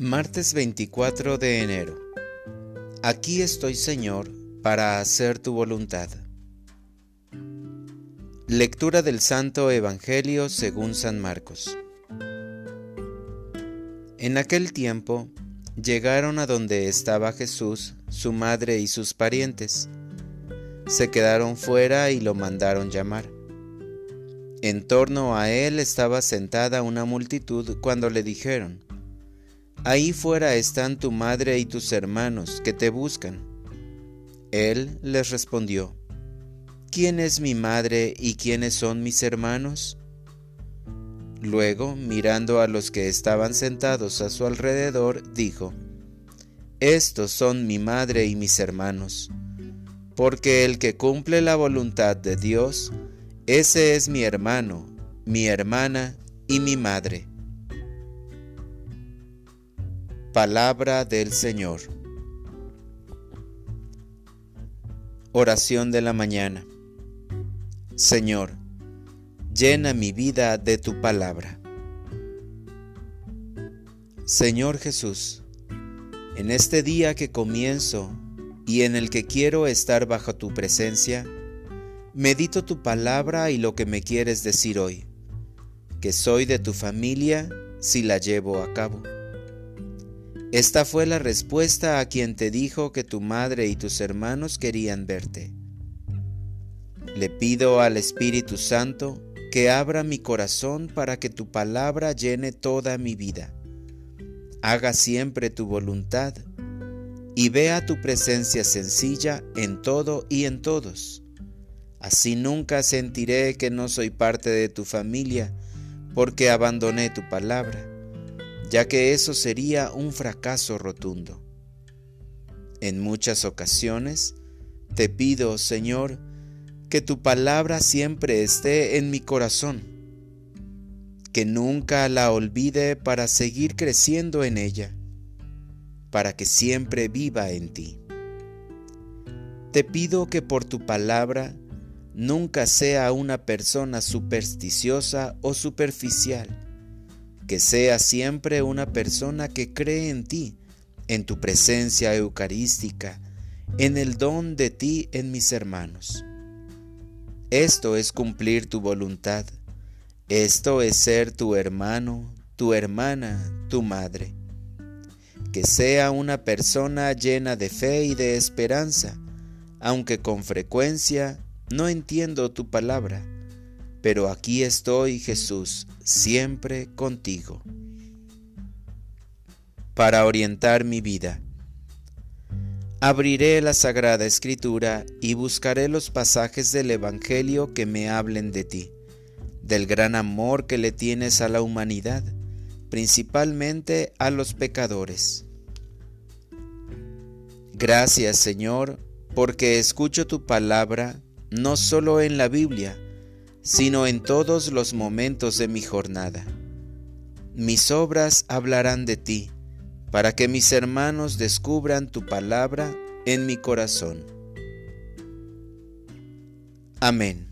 Martes 24 de enero. Aquí estoy, Señor, para hacer tu voluntad. Lectura del Santo Evangelio según San Marcos. En aquel tiempo llegaron a donde estaba Jesús, su madre y sus parientes. Se quedaron fuera y lo mandaron llamar. En torno a él estaba sentada una multitud cuando le dijeron, Ahí fuera están tu madre y tus hermanos que te buscan. Él les respondió, ¿quién es mi madre y quiénes son mis hermanos? Luego, mirando a los que estaban sentados a su alrededor, dijo, Estos son mi madre y mis hermanos, porque el que cumple la voluntad de Dios, ese es mi hermano, mi hermana y mi madre. Palabra del Señor. Oración de la mañana. Señor, llena mi vida de tu palabra. Señor Jesús, en este día que comienzo y en el que quiero estar bajo tu presencia, medito tu palabra y lo que me quieres decir hoy, que soy de tu familia si la llevo a cabo. Esta fue la respuesta a quien te dijo que tu madre y tus hermanos querían verte. Le pido al Espíritu Santo que abra mi corazón para que tu palabra llene toda mi vida. Haga siempre tu voluntad y vea tu presencia sencilla en todo y en todos. Así nunca sentiré que no soy parte de tu familia porque abandoné tu palabra ya que eso sería un fracaso rotundo. En muchas ocasiones te pido, Señor, que tu palabra siempre esté en mi corazón, que nunca la olvide para seguir creciendo en ella, para que siempre viva en ti. Te pido que por tu palabra nunca sea una persona supersticiosa o superficial, que sea siempre una persona que cree en ti, en tu presencia eucarística, en el don de ti en mis hermanos. Esto es cumplir tu voluntad. Esto es ser tu hermano, tu hermana, tu madre. Que sea una persona llena de fe y de esperanza, aunque con frecuencia no entiendo tu palabra pero aquí estoy, Jesús, siempre contigo. Para orientar mi vida. Abriré la Sagrada Escritura y buscaré los pasajes del Evangelio que me hablen de ti, del gran amor que le tienes a la humanidad, principalmente a los pecadores. Gracias Señor, porque escucho tu palabra no solo en la Biblia, sino en todos los momentos de mi jornada. Mis obras hablarán de ti, para que mis hermanos descubran tu palabra en mi corazón. Amén.